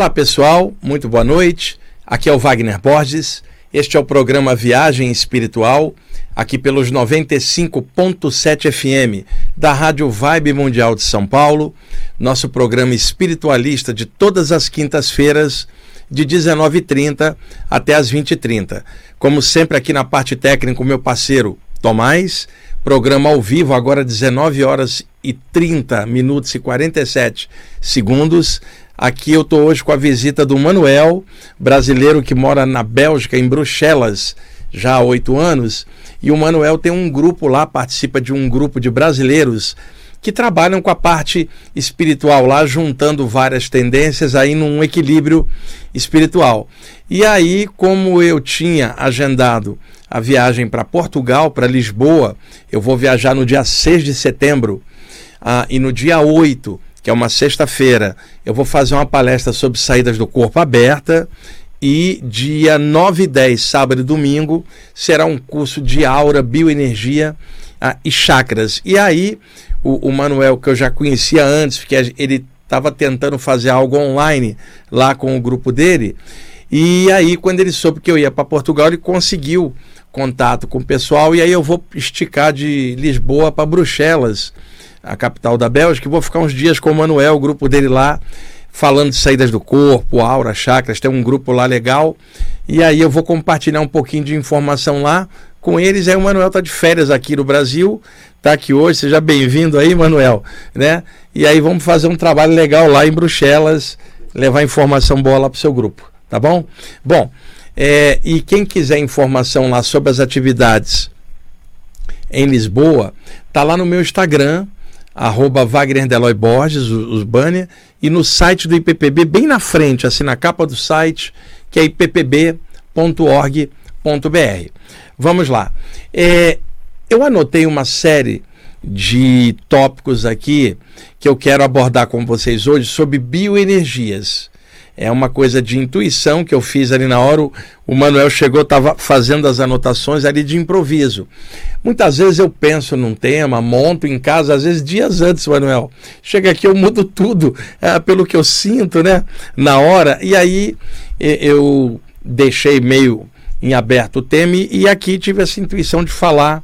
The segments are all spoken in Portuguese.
Olá pessoal, muito boa noite. Aqui é o Wagner Borges. Este é o programa Viagem Espiritual, aqui pelos 95.7 FM da Rádio Vibe Mundial de São Paulo. Nosso programa espiritualista de todas as quintas-feiras, de 19h30 até as 20h30. Como sempre, aqui na parte técnica, o meu parceiro Tomás. Programa ao vivo, agora 19 horas e 30 minutos e 47 segundos. Aqui eu estou hoje com a visita do Manuel, brasileiro que mora na Bélgica, em Bruxelas, já há oito anos. E o Manuel tem um grupo lá, participa de um grupo de brasileiros que trabalham com a parte espiritual lá, juntando várias tendências aí num equilíbrio espiritual. E aí, como eu tinha agendado a viagem para Portugal, para Lisboa, eu vou viajar no dia 6 de setembro, ah, e no dia 8 que é uma sexta-feira, eu vou fazer uma palestra sobre saídas do corpo aberta. E dia 9 e 10, sábado e domingo, será um curso de aura, bioenergia ah, e chakras. E aí, o, o, Manuel, que eu já conhecia antes, porque ele estava tentando fazer algo online lá com o grupo dele. E aí, quando ele soube que eu ia para Portugal, ele conseguiu contato com o pessoal. E aí, eu vou esticar de Lisboa para Bruxelas a capital da Bélgica, vou ficar uns dias com o Manuel, o grupo dele lá, falando de saídas do corpo, aura, chakras, tem um grupo lá legal. E aí eu vou compartilhar um pouquinho de informação lá com eles. Aí o Manuel está de férias aqui no Brasil, está aqui hoje, seja bem-vindo aí, Manuel, né? E aí vamos fazer um trabalho legal lá em Bruxelas, levar informação boa lá para o seu grupo, tá bom? Bom, é, e quem quiser informação lá sobre as atividades em Lisboa, tá lá no meu Instagram, arroba Wagner Deloy Borges, os banner, e no site do IPPB, bem na frente, assim na capa do site, que é ippb.org.br. Vamos lá. É, eu anotei uma série de tópicos aqui que eu quero abordar com vocês hoje sobre bioenergias é uma coisa de intuição que eu fiz ali na hora. O, Manuel chegou, estava fazendo as anotações ali de improviso. Muitas vezes eu penso num tema, monto em casa, às vezes dias antes, Manuel. Chega aqui, eu mudo tudo é, pelo que eu sinto, né? Na hora. E aí eu deixei meio em aberto o tema e aqui tive essa intuição de falar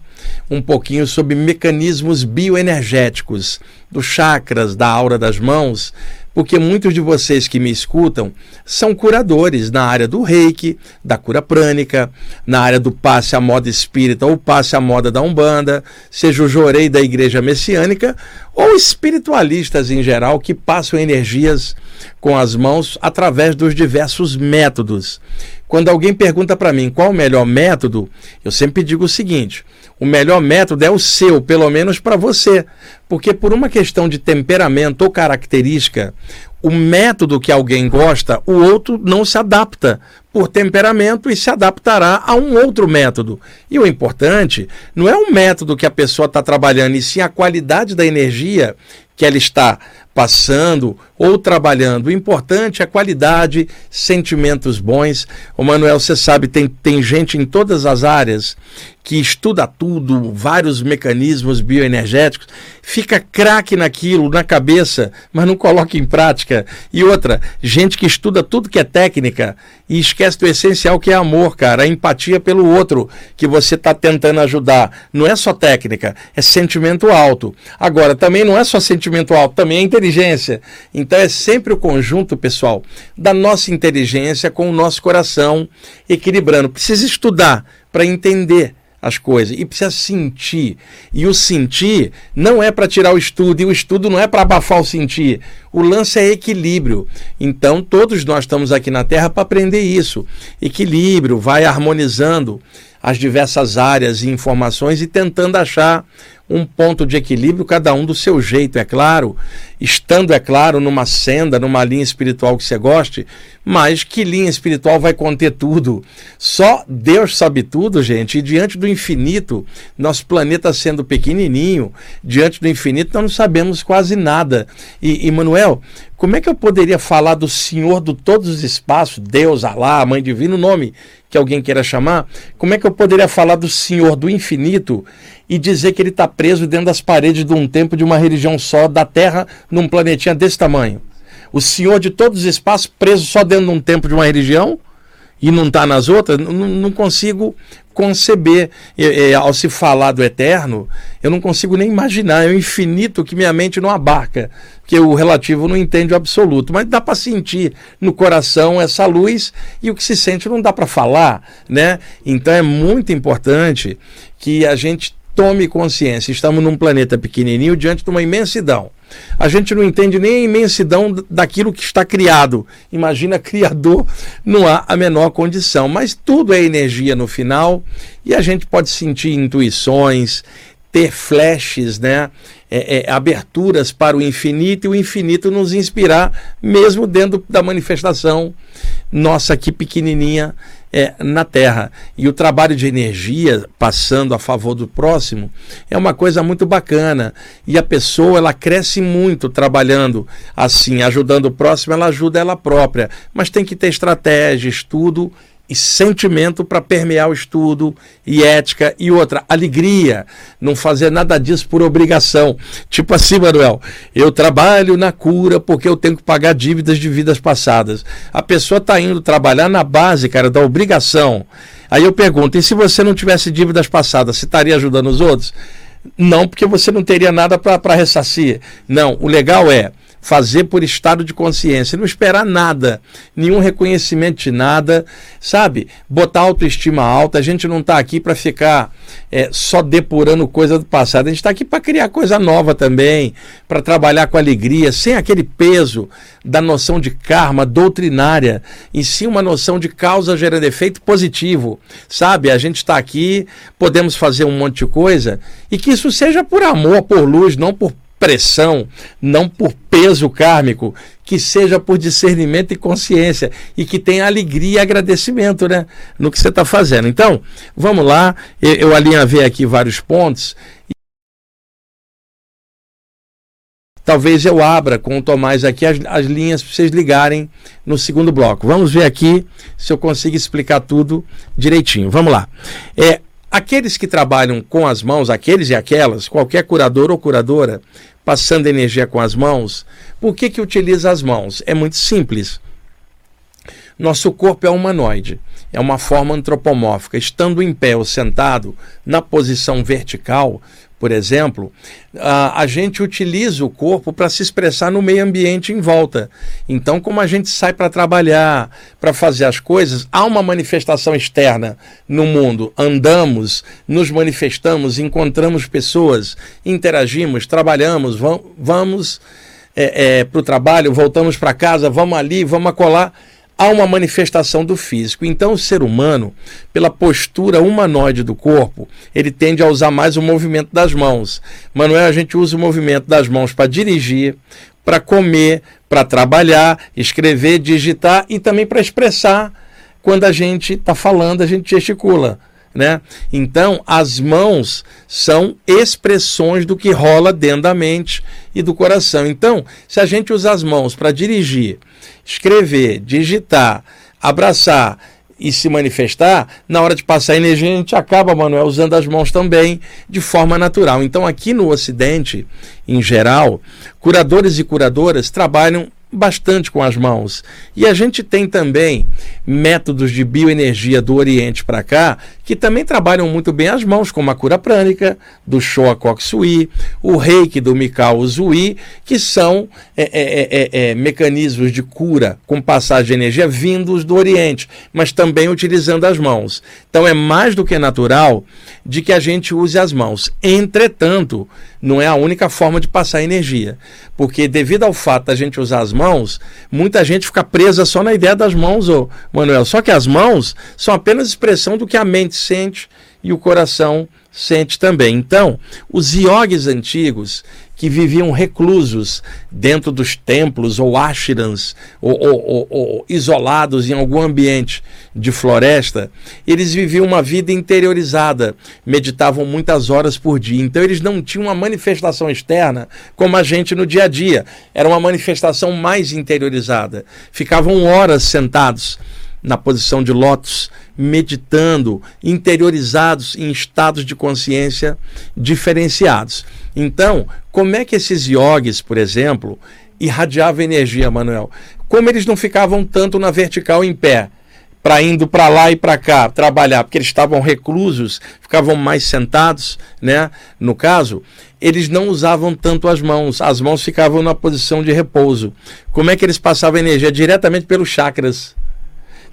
um pouquinho sobre mecanismos bioenergéticos, dos chakras, da aura das mãos, porque muitos de vocês que me escutam são curadores na área do reiki, da cura prânica, na área do passe à moda espírita ou passe à moda da Umbanda, seja o jorei da igreja messiânica ou espiritualistas em geral que passam energias com as mãos através dos diversos métodos. Quando alguém pergunta para mim qual o melhor método, eu sempre digo o seguinte: o melhor método é o seu, pelo menos para você. Porque por uma questão de temperamento ou característica, o método que alguém gosta, o outro não se adapta por temperamento e se adaptará a um outro método. E o importante não é o método que a pessoa está trabalhando, e sim a qualidade da energia que ela está passando ou trabalhando. O importante é a qualidade, sentimentos bons. O Manuel, você sabe, tem, tem gente em todas as áreas que estuda tudo, vários mecanismos bioenergéticos, fica craque naquilo, na cabeça, mas não coloca em prática. E outra, gente que estuda tudo que é técnica e esquece do essencial que é amor, cara, a empatia pelo outro que você está tentando ajudar. Não é só técnica, é sentimento alto. Agora, também não é só sentimento alto, também é inteligência. Então é sempre o conjunto, pessoal, da nossa inteligência com o nosso coração equilibrando. Precisa estudar para entender as coisas e precisa sentir. E o sentir não é para tirar o estudo, e o estudo não é para abafar o sentir. O lance é equilíbrio. Então, todos nós estamos aqui na Terra para aprender isso. Equilíbrio, vai harmonizando as diversas áreas e informações e tentando achar um ponto de equilíbrio, cada um do seu jeito, é claro, estando, é claro, numa senda, numa linha espiritual que você goste, mas que linha espiritual vai conter tudo? Só Deus sabe tudo, gente, e diante do infinito, nosso planeta sendo pequenininho, diante do infinito, nós não sabemos quase nada. E, e Manuel, como é que eu poderia falar do Senhor de todos os espaços, Deus, Alá, Mãe Divina, o nome que alguém queira chamar? Como é que eu poderia falar do Senhor do infinito e dizer que ele está preso dentro das paredes de um templo de uma religião só, da Terra, num planetinha desse tamanho. O senhor de todos os espaços preso só dentro de um templo de uma religião? e não está nas outras, não, não consigo conceber. ao se falar do eterno, eu não consigo nem imaginar. É o infinito que minha mente não abarca, que o relativo não entende o absoluto. Mas dá para sentir no coração essa luz e o que se sente não dá para falar, né? Então é muito importante que a gente tome consciência. Estamos num planeta pequenininho diante de uma imensidão. A gente não entende nem a imensidão daquilo que está criado. Imagina criador, não há a menor condição. Mas tudo é energia no final e a gente pode sentir intuições, ter flashes, né? É, é, aberturas para o infinito e o infinito nos inspirar, mesmo dentro da manifestação nossa aqui pequenininha é, na Terra. E o trabalho de energia passando a favor do próximo é uma coisa muito bacana. E a pessoa ela cresce muito trabalhando assim, ajudando o próximo, ela ajuda ela própria. Mas tem que ter estratégia, estudo e sentimento para permear o estudo e ética e outra, alegria, não fazer nada disso por obrigação. Tipo assim, Manuel, eu trabalho na cura porque eu tenho que pagar dívidas de vidas passadas. A pessoa está indo trabalhar na base, cara, da obrigação. Aí eu pergunto, e se você não tivesse dívidas passadas, você estaria ajudando os outros? Não, porque você não teria nada para ressarcir. Não, o legal é fazer por estado de consciência, não esperar nada, nenhum reconhecimento de nada, sabe? Botar autoestima alta. A gente não está aqui para ficar é, só depurando coisa do passado, a gente está aqui para criar coisa nova também, para trabalhar com alegria, sem aquele peso da noção de karma doutrinária, e sim uma noção de causa gerando efeito positivo, sabe? A gente está aqui, podemos fazer um monte de coisa, e que isso seja por amor, por luz, não por pressão, não por peso kármico, que seja por discernimento e consciência e que tenha alegria e agradecimento né, no que você está fazendo. Então, vamos lá, eu, eu alinhavei aqui vários pontos. Talvez eu abra com o Tomás aqui as, as linhas para vocês ligarem no segundo bloco. Vamos ver aqui se eu consigo explicar tudo direitinho. Vamos lá. É, Aqueles que trabalham com as mãos, aqueles e aquelas, qualquer curador ou curadora, passando energia com as mãos, por que, que utiliza as mãos? É muito simples. Nosso corpo é humanoide, é uma forma antropomórfica. Estando em pé ou sentado, na posição vertical, por exemplo, a, a gente utiliza o corpo para se expressar no meio ambiente em volta. Então, como a gente sai para trabalhar, para fazer as coisas, há uma manifestação externa no mundo. Andamos, nos manifestamos, encontramos pessoas, interagimos, trabalhamos, vamos, vamos é, é, para o trabalho, voltamos para casa, vamos ali, vamos acolá há uma manifestação do físico. Então, o ser humano, pela postura humanoide do corpo, ele tende a usar mais o movimento das mãos. Manuel, a gente usa o movimento das mãos para dirigir, para comer, para trabalhar, escrever, digitar e também para expressar. Quando a gente está falando, a gente gesticula. Né? Então, as mãos são expressões do que rola dentro da mente e do coração. Então, se a gente usar as mãos para dirigir, escrever, digitar, abraçar e se manifestar, na hora de passar energia, a gente acaba, Manuel, usando as mãos também de forma natural. Então, aqui no Ocidente, em geral, curadores e curadoras trabalham bastante com as mãos. E a gente tem também métodos de bioenergia do Oriente para cá que também trabalham muito bem as mãos, como a cura prânica do Shoa Koksui, o reiki do Mikao Uzui, que são é, é, é, é, mecanismos de cura com passagem de energia vindos do Oriente, mas também utilizando as mãos. Então é mais do que natural de que a gente use as mãos. Entretanto, não é a única forma de passar energia, porque devido ao fato da gente usar as mãos, muita gente fica presa só na ideia das mãos, ô Manuel. Só que as mãos são apenas expressão do que a mente sente e o coração sente também. Então, os iogues antigos que viviam reclusos dentro dos templos ou ashrams ou, ou, ou, isolados em algum ambiente de floresta, eles viviam uma vida interiorizada, meditavam muitas horas por dia. Então eles não tinham uma manifestação externa como a gente no dia a dia. Era uma manifestação mais interiorizada. Ficavam horas sentados na posição de lótus, meditando, interiorizados em estados de consciência diferenciados. Então, como é que esses iogues, por exemplo, irradiavam energia, Manuel? Como eles não ficavam tanto na vertical em pé? para indo para lá e para cá trabalhar, porque eles estavam reclusos, ficavam mais sentados, né? No caso, eles não usavam tanto as mãos, as mãos ficavam na posição de repouso. Como é que eles passavam energia diretamente pelos chakras?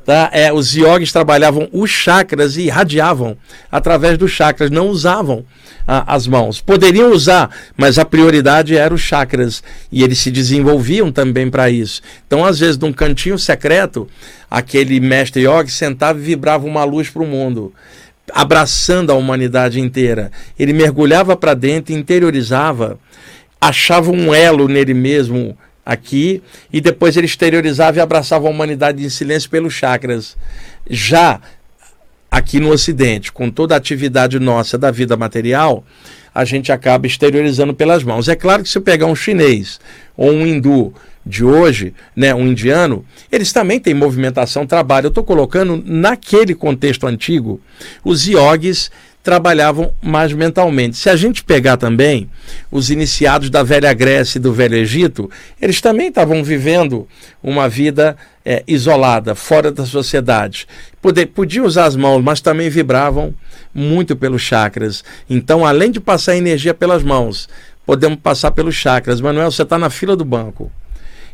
Tá? É, os yogis trabalhavam os chakras e irradiavam através dos chakras, não usavam a, as mãos. Poderiam usar, mas a prioridade era os chakras e eles se desenvolviam também para isso. Então, às vezes, num cantinho secreto, aquele mestre yogi sentava e vibrava uma luz para o mundo abraçando a humanidade inteira. Ele mergulhava para dentro, interiorizava, achava um elo nele mesmo aqui e depois ele exteriorizava e abraçava a humanidade em silêncio pelos chakras. Já aqui no Ocidente, com toda a atividade nossa da vida material, a gente acaba exteriorizando pelas mãos. É claro que se eu pegar um chinês ou um hindu de hoje, né, um indiano, eles também têm movimentação, trabalho. Eu estou colocando naquele contexto antigo os iogues trabalhavam mais mentalmente. Se a gente pegar também os iniciados da velha Grécia e do velho Egito, eles também estavam vivendo uma vida é, isolada, fora da sociedade. Poder, podiam usar as mãos, mas também vibravam muito pelos chakras. Então, além de passar energia pelas mãos, podemos passar pelos chakras. Manuel, você está na fila do banco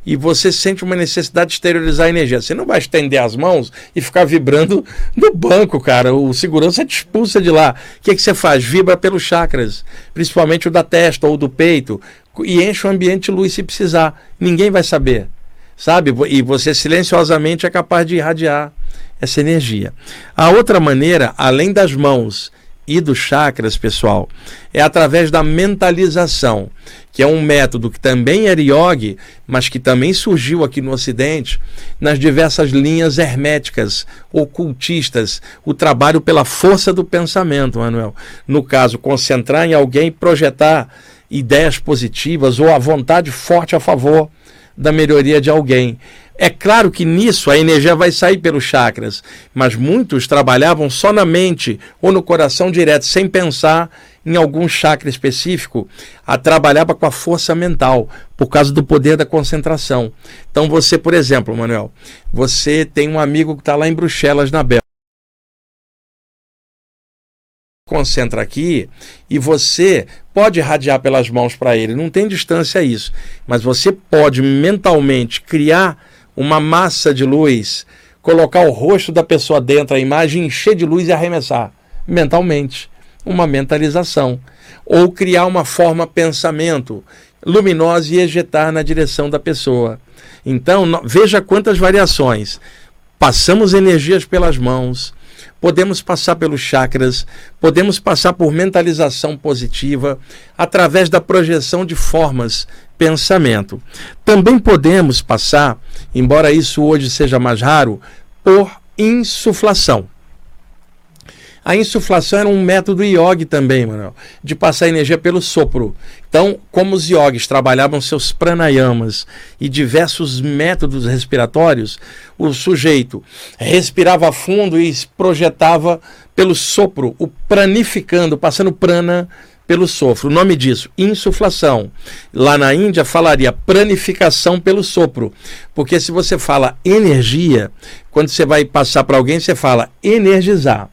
e você sente uma necessidade de exteriorizar a energia. Você não vai estender as mãos e ficar vibrando no banco, cara. O segurança te expulsa de lá. O que, é que você faz? Vibra pelos chakras, principalmente o da testa ou do peito, e enche o ambiente de luz se precisar. Ninguém vai saber, sabe? E você silenciosamente é capaz de irradiar essa energia. A outra maneira, além das mãos e dos chakras, pessoal, é através da mentalização, que é um método que também era yogi, mas que também surgiu aqui no Ocidente, nas diversas linhas herméticas, ocultistas, o trabalho pela força do pensamento, Manuel. No caso, concentrar em alguém projetar ideias positivas ou a vontade forte a favor da melhoria de alguém. É claro que nisso a energia vai sair pelos chakras, mas muitos trabalhavam só na mente ou no coração direto, sem pensar em algum chakra específico, a trabalhava com a força mental, por causa do poder da concentração. Então você, por exemplo, Manuel, você tem um amigo que está lá em Bruxelas, na Bélgica. Concentra aqui e você pode irradiar pelas mãos para ele, não tem distância a isso, mas você pode mentalmente criar uma massa de luz, colocar o rosto da pessoa dentro da imagem, encher de luz e arremessar mentalmente, uma mentalização, ou criar uma forma pensamento luminosa e ejetar na direção da pessoa. Então, veja quantas variações. Passamos energias pelas mãos, podemos passar pelos chakras, podemos passar por mentalização positiva, através da projeção de formas, pensamento. Também podemos passar, embora isso hoje seja mais raro, por insuflação. A insuflação era um método yogi também, Manuel, de passar energia pelo sopro. Então, como os yogis trabalhavam seus pranayamas e diversos métodos respiratórios, o sujeito respirava fundo e projetava pelo sopro, o pranificando, passando prana pelo sopro. O nome disso, insuflação. Lá na Índia falaria pranificação pelo sopro. Porque se você fala energia, quando você vai passar para alguém, você fala energizar.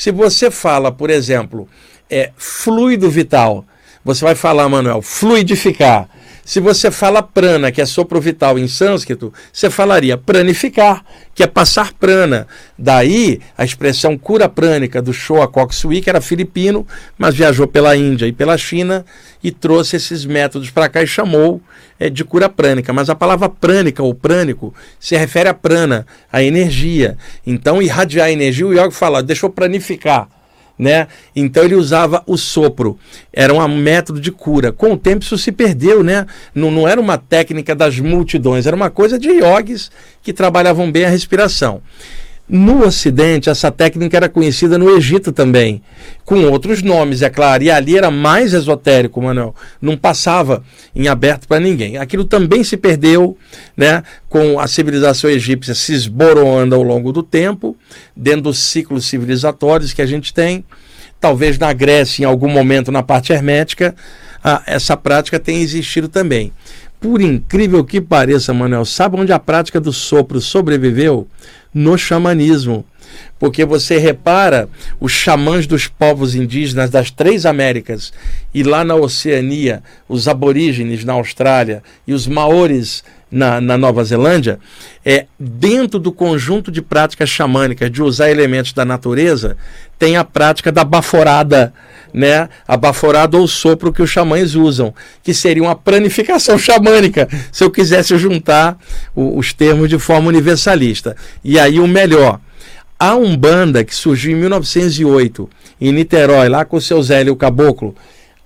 Se você fala, por exemplo, é fluido vital, você vai falar, Manuel, fluidificar. Se você fala prana, que é sopro vital em sânscrito, você falaria pranificar, que é passar prana. Daí a expressão cura prânica do Shoa Koksui, que era filipino, mas viajou pela Índia e pela China e trouxe esses métodos para cá e chamou é, de cura prânica. Mas a palavra prânica ou prânico se refere a prana, a energia. Então, irradiar energia, o yoga fala, deixou pranificar né? Então ele usava o sopro, era um método de cura. Com o tempo isso se perdeu, né? Não, não era uma técnica das multidões, era uma coisa de yogis que trabalhavam bem a respiração. No Ocidente, essa técnica era conhecida no Egito também, com outros nomes, é claro, e ali era mais esotérico, Manuel. Não passava em aberto para ninguém. Aquilo também se perdeu, né, com a civilização egípcia se esboroando ao longo do tempo, dentro dos ciclos civilizatórios que a gente tem. Talvez na Grécia, em algum momento na parte hermética, ah, essa prática tem existido também. Por incrível que pareça, Manuel, sabe onde a prática do sopro sobreviveu? No xamanismo. Porque você repara os xamãs dos povos indígenas das três Américas e lá na Oceania, os aborígenes na Austrália e os maores na, na, Nova Zelândia, é dentro do conjunto de práticas xamânicas de usar elementos da natureza, tem a prática da baforada, né? A baforada ou sopro que os xamães usam, que seria uma planificação xamânica, se eu quisesse juntar o, os termos de forma universalista. E aí o melhor, a Umbanda que surgiu em 1908 em Niterói, lá com o seu Zé o Caboclo,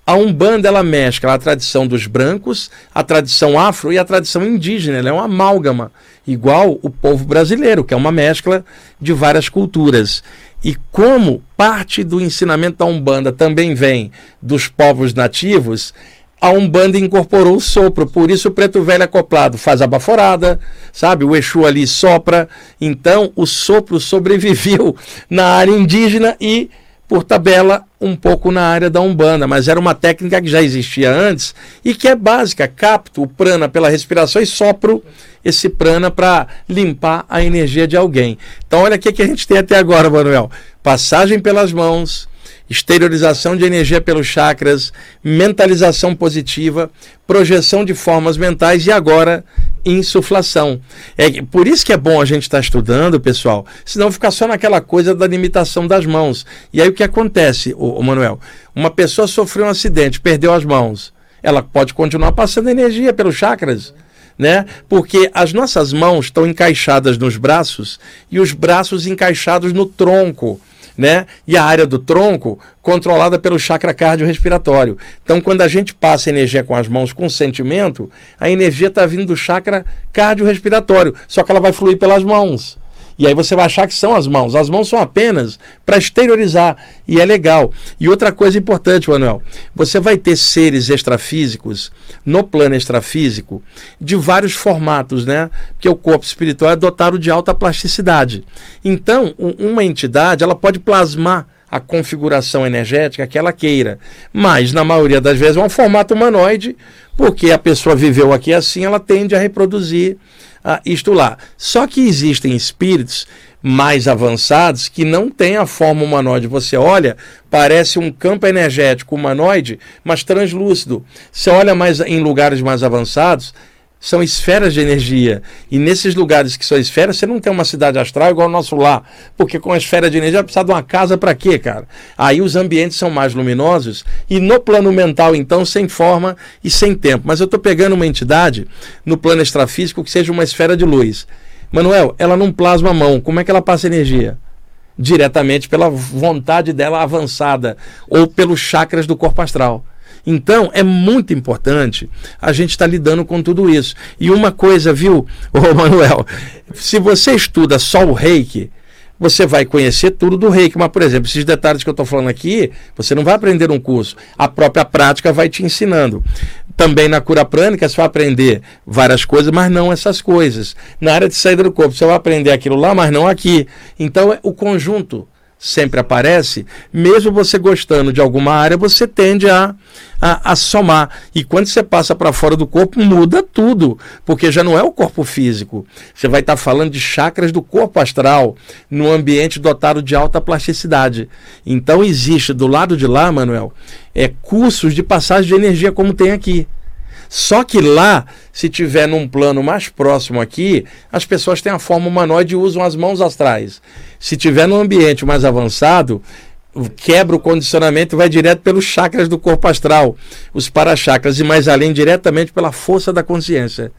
a Umbanda ela mescla a tradição dos brancos, a tradição afro e a tradição indígena. Ela é uma amálgama, igual o povo brasileiro, que é uma mescla de várias culturas. E como parte do ensinamento da Umbanda também vem dos povos nativos, a Umbanda incorporou o sopro, por isso o preto velho acoplado faz a baforada, sabe? O Exu ali sopra. Então o sopro sobreviveu na área indígena e por tabela um pouco na área da Umbanda, mas era uma técnica que já existia antes e que é básica. Capto o prana pela respiração e sopro esse prana para limpar a energia de alguém. Então, olha o que a gente tem até agora, Manuel: passagem pelas mãos, exteriorização de energia pelos chakras, mentalização positiva, projeção de formas mentais e agora insuflação. É por isso que é bom a gente estar tá estudando, pessoal, senão ficar só naquela coisa da limitação das mãos. E aí o que acontece, o, Manuel? Uma pessoa sofreu um acidente, perdeu as mãos. Ela pode continuar passando energia pelos chakras. Né? Porque as nossas mãos estão encaixadas nos braços e os braços encaixados no tronco né? E a área do tronco controlada pelo chakra cardiorrespiratório. Então, quando a gente passa energia com as mãos com sentimento, a energia está vindo do chakra cardiorrespiratório, só que ela vai fluir pelas mãos. E aí você vai achar que são as mãos. As mãos são apenas para exteriorizar. E é legal. E outra coisa importante, Manuel: você vai ter seres extrafísicos no plano extrafísico de vários formatos, né? Porque o corpo espiritual é dotado de alta plasticidade. Então, uma entidade ela pode plasmar a configuração energética que ela queira. Mas, na maioria das vezes, é um formato humanoide, porque a pessoa viveu aqui assim, ela tende a reproduzir ah, isto lá. Só que existem espíritos mais avançados que não têm a forma humanoide. Você olha, parece um campo energético humanoide, mas translúcido. Você olha mais em lugares mais avançados, são esferas de energia. E nesses lugares que são esferas, você não tem uma cidade astral igual o nosso lá. Porque com a esfera de energia vai precisar de uma casa para quê, cara? Aí os ambientes são mais luminosos e no plano mental, então, sem forma e sem tempo. Mas eu estou pegando uma entidade no plano extrafísico que seja uma esfera de luz. Manuel, ela não plasma a mão. Como é que ela passa energia? Diretamente pela vontade dela avançada ou pelos chakras do corpo astral. Então, é muito importante a gente estar tá lidando com tudo isso. E uma coisa, viu, ô Manuel, se você estuda só o reiki, você vai conhecer tudo do reiki. Mas, por exemplo, esses detalhes que eu estou falando aqui, você não vai aprender um curso. A própria prática vai te ensinando. Também na cura prânica você vai aprender várias coisas, mas não essas coisas. Na área de saída do corpo, você vai aprender aquilo lá, mas não aqui. Então, é o conjunto sempre aparece, mesmo você gostando de alguma área, você tende a, a, a somar. E quando você passa para fora do corpo, muda tudo, porque já não é o corpo físico. Você vai estar tá falando de chakras do corpo astral, num ambiente dotado de alta plasticidade. Então existe do lado de lá, Manuel, é cursos de passagem de energia como tem aqui. Só que lá, se tiver num plano mais próximo aqui, as pessoas têm a forma humanoide e usam as mãos astrais. Se tiver num ambiente mais avançado, quebra o condicionamento e vai direto pelos chakras do corpo astral, os para-chakras, e mais além, diretamente pela força da consciência.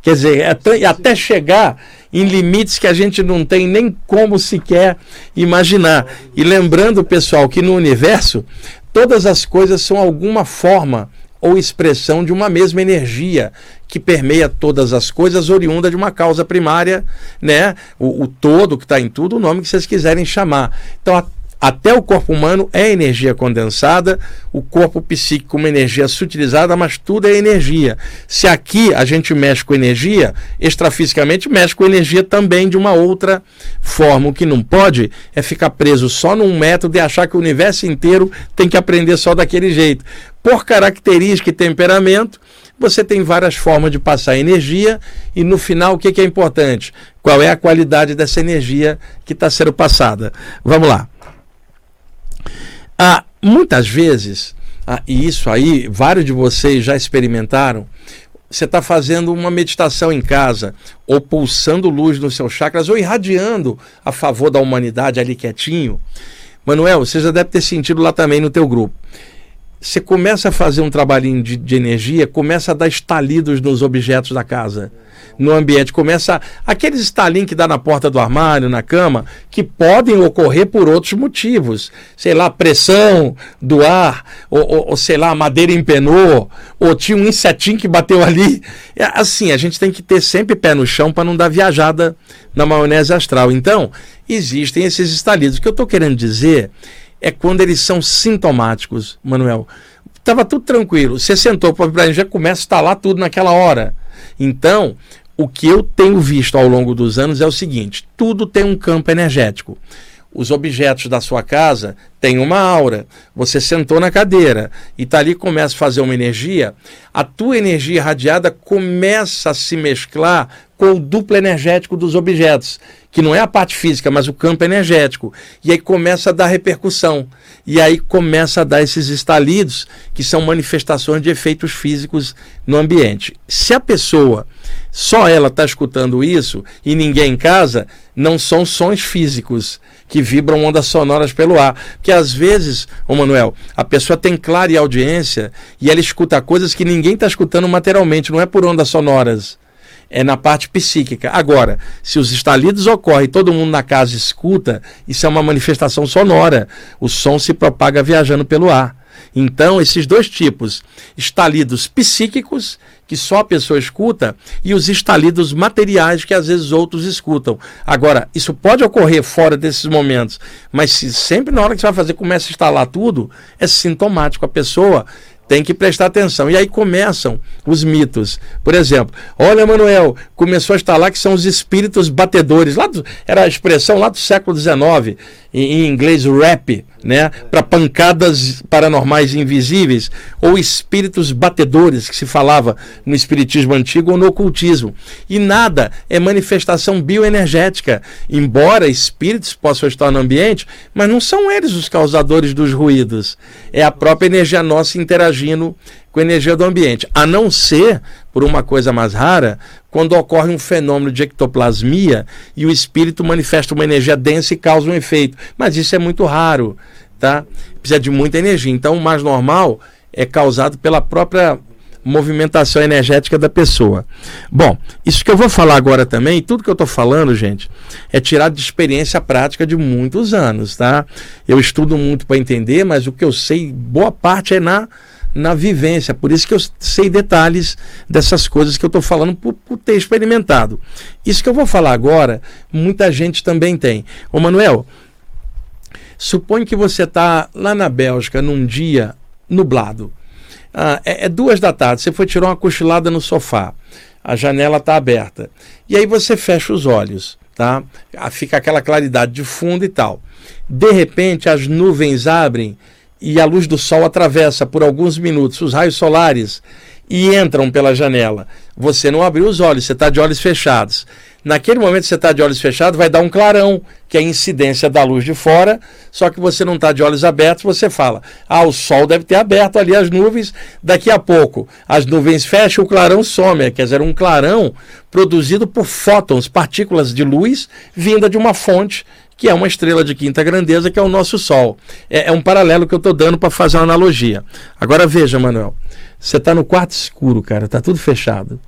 Quer dizer, até, até chegar em limites que a gente não tem nem como sequer imaginar. E lembrando, pessoal, que no universo todas as coisas são alguma forma ou expressão de uma mesma energia que permeia todas as coisas, oriunda de uma causa primária, né? O, o todo que está em tudo, o nome que vocês quiserem chamar. Então, a, Até o corpo humano é energia condensada, o corpo psíquico uma energia sutilizada, mas tudo é energia. Se aqui a gente mexe com energia, extrafisicamente mexe com energia também de uma outra forma. O que não pode é ficar preso só num método e achar que o universo inteiro tem que aprender só daquele jeito. Por característica e temperamento, você tem várias formas de passar energia e no final o que, é importante? Qual é a qualidade dessa energia que está sendo passada? Vamos lá. Ah, muitas vezes, ah, e isso aí vários de vocês já experimentaram, você está fazendo uma meditação em casa, ou pulsando luz nos seus chakras, ou irradiando a favor da humanidade ali quietinho. Manuel, você já deve ter sentido lá também no teu grupo você começa a fazer um trabalhinho de, de, energia, começa a dar estalidos nos objetos da casa, no ambiente. Começa. Aqueles estalinhos que dá na porta do armário, na cama, que podem ocorrer por outros motivos. Sei lá, pressão do ar, ou, ou, ou sei lá, a madeira empenou, ou tinha um insetinho que bateu ali. É, assim, a gente tem que ter sempre pé no chão para não dar viajada na maionese astral. Então, existem esses estalidos. O que eu estou querendo dizer é quando eles são sintomáticos, Manuel. Tava tudo tranquilo. Você sentou para já começa a instalar tudo naquela hora. Então, o que eu tenho visto ao longo dos anos é o seguinte: tudo tem um campo energético. Os objetos da sua casa têm uma aura. Você sentou na cadeira e tá ali começa a fazer uma energia, a tua energia irradiada começa a se mesclar com o duplo energético dos objetos que não é a parte física, mas o campo energético. E aí começa a dar repercussão. E aí começa a dar esses estalidos, que são manifestações de efeitos físicos no ambiente. Se a pessoa, só ela está escutando isso e ninguém em casa, não são sons físicos que vibram ondas sonoras pelo ar. Porque às vezes, ô Manuel, a pessoa tem clara audiência e ela escuta coisas que ninguém está escutando materialmente, não é por ondas sonoras é na parte psíquica. Agora, se os estalidos ocorrem todo mundo na casa escuta, isso é uma manifestação sonora. O som se propaga viajando pelo ar. Então, esses dois tipos, estalidos psíquicos, que só a pessoa escuta, e os estalidos materiais, que às vezes outros escutam. Agora, isso pode ocorrer fora desses momentos, mas se sempre na hora que você vai fazer começa a instalar tudo, é sintomático. A pessoa tem que prestar atenção. E aí começam os mitos. Por exemplo, olha, Manuel, começou a instalar que são os espíritos batedores. Lá do, era a expressão lá do século XIX, em, em inglês rap, né? Para pancadas paranormais invisíveis, ou espíritos batedores, que se falava no espiritismo antigo ou no ocultismo. E nada é manifestação bioenergética. Embora espíritos possam estar no ambiente, mas não são eles os causadores dos ruídos. É a própria energia nossa interagindo com a energia do ambiente, a não ser por uma coisa mais rara, quando ocorre um fenômeno de ectoplasmia e o espírito manifesta uma energia densa e causa um efeito. Mas isso é muito raro, tá? Precisa de muita energia. Então, o mais normal é causado pela própria movimentação energética da pessoa. Bom, isso que eu vou falar agora também, tudo que eu estou falando, gente, é tirado de experiência prática de muitos anos, tá? Eu estudo muito para entender, mas o que eu sei, boa parte é na na vivência. Por isso que eu sei detalhes dessas coisas que eu estou falando por, por, ter experimentado. Isso que eu vou falar agora, muita gente também tem. Ô Manuel, suponha que você está lá na Bélgica num dia nublado. Ah, é, é, duas da tarde, você foi tirar uma cochilada no sofá. A janela está aberta. E aí você fecha os olhos, tá? Ah, fica aquela claridade de fundo e tal. De repente as nuvens abrem e a luz do sol atravessa por alguns minutos os raios solares e entram pela janela. Você não abriu os olhos, você está de olhos fechados. Naquele momento você está de olhos fechados, vai dar um clarão, que é a incidência da luz de fora, só que você não está de olhos abertos, você fala: ah, o sol deve ter aberto ali as nuvens, daqui a pouco as nuvens fecham, o clarão some. Quer dizer, um clarão produzido por fótons, partículas de luz, vinda de uma fonte que é uma estrela de quinta grandeza, que é o nosso Sol. É, é um paralelo que eu estou dando para fazer uma analogia. Agora veja, Manuel, você está no quarto escuro, cara, está tudo fechado.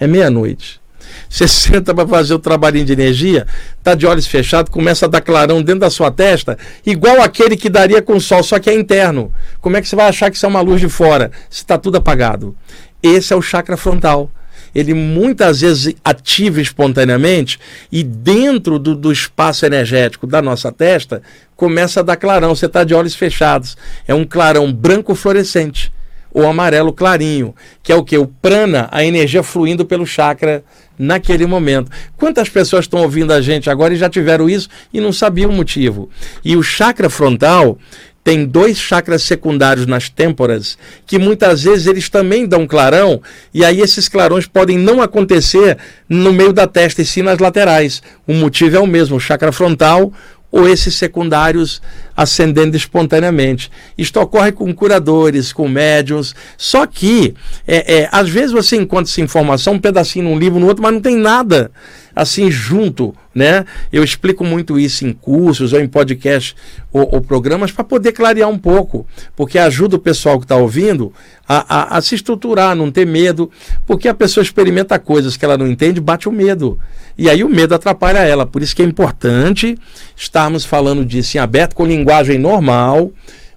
É meia-noite. Você senta para fazer o trabalhinho de energia, está de olhos fechados, começa a dar clarão dentro da sua testa, igual aquele que daria com o sol, só que é interno. Como é que você vai achar que isso é uma luz de fora, se está tudo apagado? Esse é o chakra frontal ele muitas vezes ativa espontaneamente e dentro do, do espaço energético da nossa testa começa a dar clarão. Você está de olhos fechados. É um clarão branco fluorescente ou amarelo clarinho, que é o que? O prana, a energia fluindo pelo chakra naquele momento. Quantas pessoas estão ouvindo a gente agora e já tiveram isso e não sabiam o motivo? E o chakra frontal tem dois chakras secundários nas têmporas, que muitas vezes eles também dão clarão, e aí esses clarões podem não acontecer no meio da testa, e sim nas laterais. O motivo é o mesmo, o chakra frontal ou esses secundários ascendendo espontaneamente. Isto ocorre com curadores, com médiums. Só que, é, é, às vezes você encontra essa informação, um pedacinho num livro, no outro, mas não tem nada assim junto, né? Eu explico muito isso em cursos ou em podcast ou, ou programas para poder clarear um pouco, porque ajuda o pessoal que está ouvindo a, a, a, se estruturar, não ter medo, porque a pessoa experimenta coisas que ela não entende, bate o medo. E aí o medo atrapalha ela. Por isso que é importante estarmos falando disso em aberto, com linguagem normal,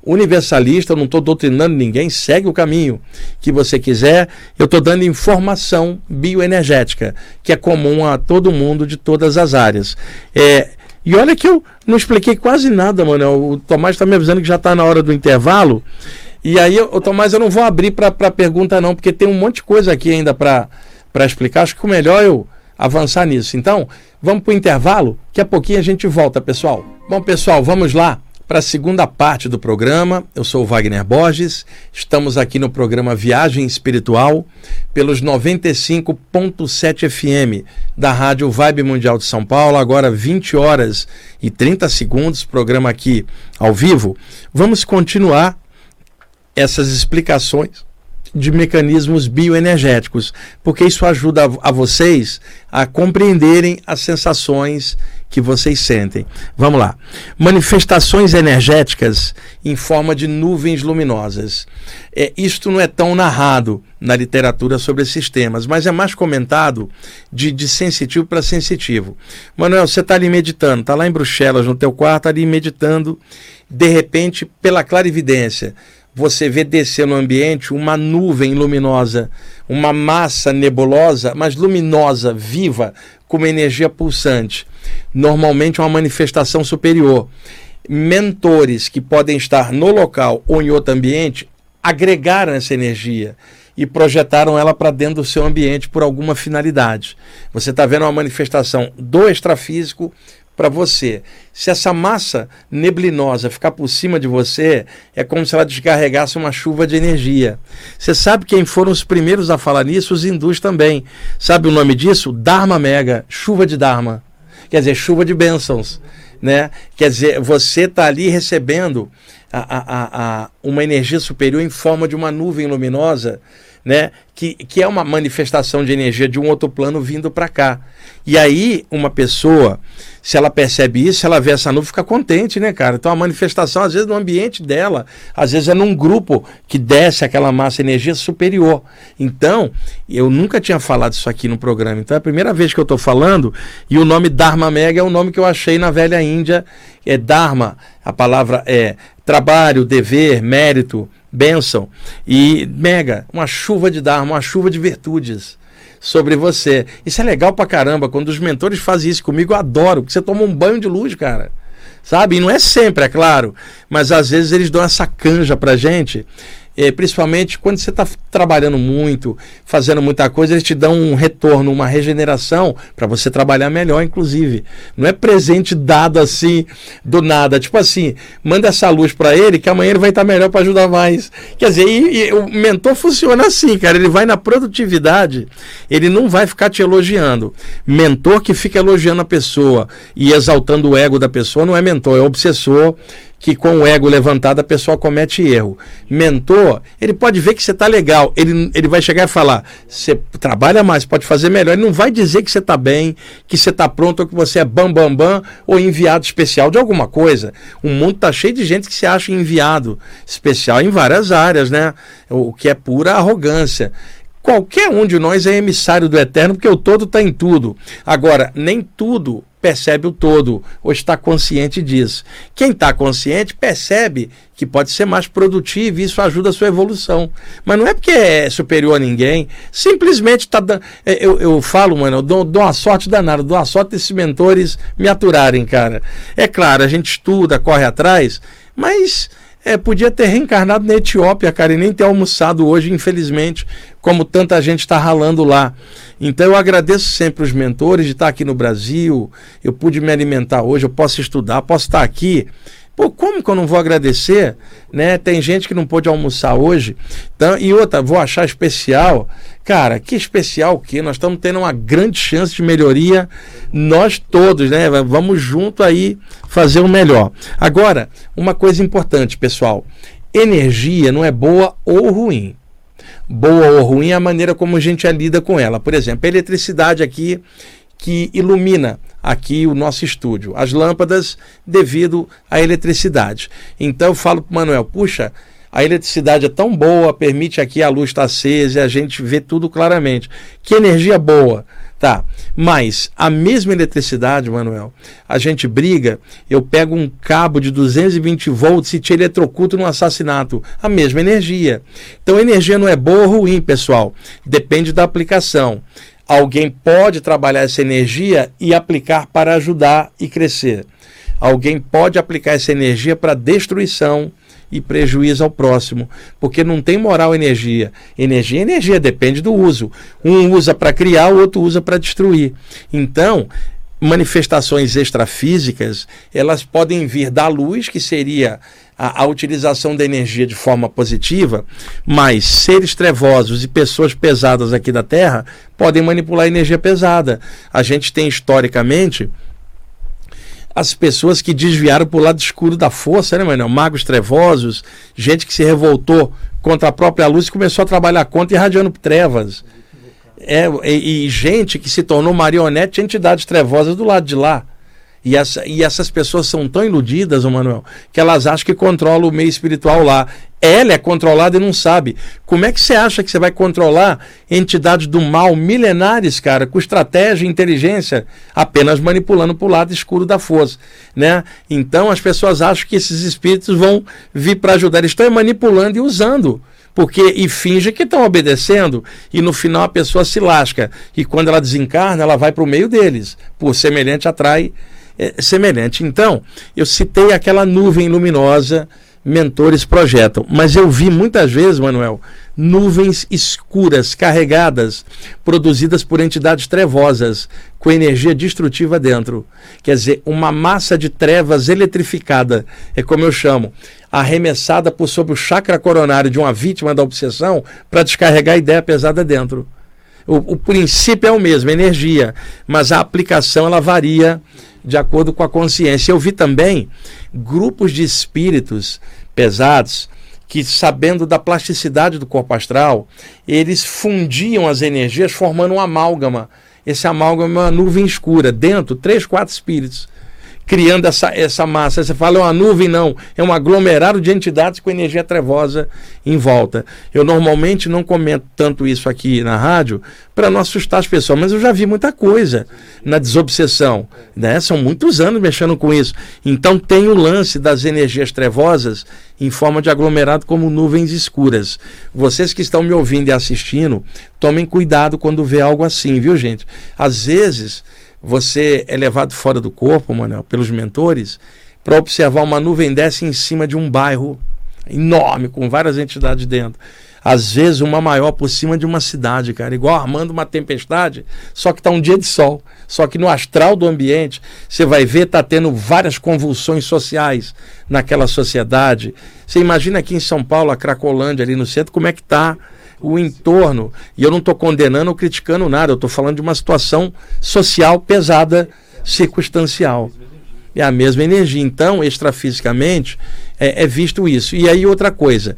universalista, eu não estou doutrinando ninguém, segue o caminho que você quiser. Eu estou dando informação bioenergética, que é comum a todo mundo de todas as áreas. É, e olha que eu não expliquei quase nada, mano. O Tomás está me avisando que já está na hora do intervalo. E aí, o Tomás, eu não vou abrir para pergunta, não, porque tem um monte de coisa aqui ainda para explicar. Acho que o melhor é eu avançar nisso. Então, vamos para o intervalo, que a pouquinho a gente volta, pessoal. Bom, pessoal, vamos lá para a segunda parte do programa. Eu sou Wagner Borges, estamos aqui no programa Viagem Espiritual pelos 95.7 FM da Rádio Vibe Mundial de São Paulo, agora 20 horas e 30 segundos, programa aqui ao vivo. Vamos continuar essas explicações de mecanismos bioenergéticos, porque isso ajuda a vocês a compreenderem as sensações que vocês sentem. Vamos lá. Manifestações energéticas em forma de nuvens luminosas. É, isto não é tão narrado na literatura sobre esses temas, mas é mais comentado de, de sensitivo para sensitivo. Manuel, você está ali meditando, está lá em Bruxelas, no teu quarto, ali meditando, de repente, pela clarividência, você vê descer no ambiente uma nuvem luminosa, uma massa nebulosa, mas luminosa, viva, com uma energia pulsante. Normalmente uma manifestação superior. Mentores que podem estar no local ou em outro ambiente agregaram essa energia e projetaram ela para dentro do seu ambiente por alguma finalidade. Você está vendo uma manifestação do extrafísico para você. Se essa massa neblinosa ficar por cima de você, é como se ela descarregasse uma chuva de energia. Você sabe quem foram os primeiros a falar nisso? Os hindus também. Sabe o nome disso? Dharma Mega, chuva de Dharma. Quer dizer, chuva de bênçãos. Né? Quer dizer, você está ali recebendo a, a, a, uma energia superior em forma de uma nuvem luminosa né? Que, que é uma manifestação de energia de um outro plano vindo para cá. E aí, uma pessoa, se ela percebe isso, ela vê essa nuvem, fica contente, né, cara? Então, a manifestação, às vezes, no ambiente dela, às vezes é num grupo que desce aquela massa energia superior. Então, eu nunca tinha falado isso aqui no programa. Então, é a primeira vez que eu estou falando, e o nome Dharma Mega é o nome que eu achei na velha Índia. É Dharma, a palavra é trabalho, dever, mérito bênção e mega, uma chuva de Dharma, uma chuva de virtudes sobre você. Isso é legal pra caramba. Quando os mentores fazem isso comigo, eu adoro, porque você toma um banho de luz, cara. Sabe? E não é sempre, é claro, mas às vezes eles dão essa canja pra gente é, principalmente quando você está trabalhando muito, fazendo muita coisa, eles te dão um retorno, uma regeneração para você trabalhar melhor, inclusive. Não é presente dado assim do nada. Tipo assim, manda essa luz para ele que amanhã ele vai estar tá melhor para ajudar mais. Quer dizer, e, e, o mentor funciona assim, cara. Ele vai na produtividade, ele não vai ficar te elogiando. Mentor que fica elogiando a pessoa e exaltando o ego da pessoa não é mentor, é obsessor que com o ego levantado a pessoa comete erro. Mentor, ele pode ver que você está legal, ele, ele vai chegar e falar: você trabalha mais, pode fazer melhor. Ele não vai dizer que você está bem, que você está pronto, ou que você é bam, bam, bam, ou enviado especial de alguma coisa. O mundo está cheio de gente que se acha enviado especial em várias áreas, né? O que é pura arrogância. Qualquer um de nós é emissário do eterno, porque o todo está em tudo. Agora, nem tudo percebe o todo, ou está consciente disso. Quem está consciente percebe que pode ser mais produtivo e isso ajuda a sua evolução. Mas não é porque é superior a ninguém, simplesmente está dando. É, eu, eu falo, mano, eu dou, dou uma sorte danada, dou uma sorte desses mentores me aturarem, cara. É claro, a gente estuda, corre atrás, mas é, podia ter reencarnado na Etiópia, cara, e nem ter almoçado hoje, infelizmente, como tanta gente está ralando lá. Então eu agradeço sempre os mentores de estar aqui no Brasil. Eu pude me alimentar hoje, eu posso estudar, posso estar aqui. Pô, como que eu não vou agradecer? Né? Tem gente que não pôde almoçar hoje. Então, e outra, vou achar especial. Cara, que especial o quê? Nós estamos tendo uma grande chance de melhoria, nós todos, né? Vamos junto aí fazer o melhor. Agora, uma coisa importante, pessoal: energia não é boa ou ruim. Boa ou ruim é a maneira como a gente lida com ela. Por exemplo, a eletricidade aqui que ilumina aqui o nosso estúdio, as lâmpadas devido à eletricidade. Então eu falo para o Manuel, puxa, a eletricidade é tão boa, permite aqui a luz estar acesa e a gente vê tudo claramente. Que energia boa. Tá, mas a mesma eletricidade, Manuel, a gente briga, eu pego um cabo de 220 volts e te eletrocuto num assassinato. A mesma energia. Então, energia não é boa ou ruim, pessoal. Depende da aplicação. Alguém pode trabalhar essa energia e aplicar para ajudar e crescer. Alguém pode aplicar essa energia para destruição e prejuízo ao próximo, porque não tem moral energia. Energia energia, depende do uso. Um usa para criar, o outro usa para destruir. Então, manifestações extrafísicas, elas podem vir da luz, que seria a, a, utilização da energia de forma positiva, mas seres trevosos e pessoas pesadas aqui da Terra podem manipular energia pesada. A gente tem historicamente as pessoas que desviaram para o lado escuro da força, né, mano? Magos trevosos, gente que se revoltou contra a própria luz e começou a trabalhar contra irradiando trevas. É, e, e gente que se tornou marionete de entidades trevosas do lado de lá. E, essa, e essas pessoas são tão iludidas, o Manuel, que elas acham que controlam o meio espiritual lá. Ela é controlada e não sabe. Como é que você acha que você vai controlar entidades do mal milenares, cara, com estratégia e inteligência, apenas manipulando para o lado escuro da força, né? Então as pessoas acham que esses espíritos vão vir para ajudar. Eles estão manipulando e usando porque e finge que estão obedecendo e no final a pessoa se lasca e quando ela desencarna ela vai para o meio deles por semelhante atrai é, semelhante. Então, eu citei aquela nuvem luminosa, mentores projetam, mas eu vi muitas vezes, Manuel, nuvens escuras, carregadas, produzidas por entidades trevosas, com energia destrutiva dentro. Quer dizer, uma massa de trevas eletrificada, é como eu chamo, arremessada por sobre o chakra coronário de uma vítima da obsessão para descarregar a ideia pesada dentro. O, o princípio é o mesmo, energia, mas a aplicação ela varia de acordo com a consciência. Eu vi também grupos de espíritos pesados que, sabendo da plasticidade do corpo astral, eles fundiam as energias formando um amálgama. Esse amálgama é uma nuvem escura, dentro, três, quatro espíritos criando essa, essa massa. Você fala, é uma nuvem, não. É um aglomerado de entidades com energia trevosa em volta. Eu normalmente não comento tanto isso aqui na rádio para não assustar as pessoas, mas eu já vi muita coisa na desobsessão. Né? São muitos anos mexendo com isso. Então tem o lance das energias trevosas em forma de aglomerado como nuvens escuras. Vocês que estão me ouvindo e assistindo, tomem cuidado quando vê algo assim, viu, gente? Às vezes você é levado fora do corpo, Manuel, pelos mentores, para observar uma nuvem dessa em cima de um bairro enorme, com várias entidades dentro. Às vezes uma maior por cima de uma cidade, cara, igual armando uma tempestade, só que está um dia de sol. Só que no astral do ambiente, você vai ver, está tendo várias convulsões sociais naquela sociedade. Você imagina aqui em São Paulo, a Cracolândia, ali no centro, como é que está o entorno. E eu não estou condenando ou criticando nada, eu estou falando de uma situação social pesada, circunstancial. É a mesma energia. Então, extrafisicamente, é, é visto isso. E aí, outra coisa.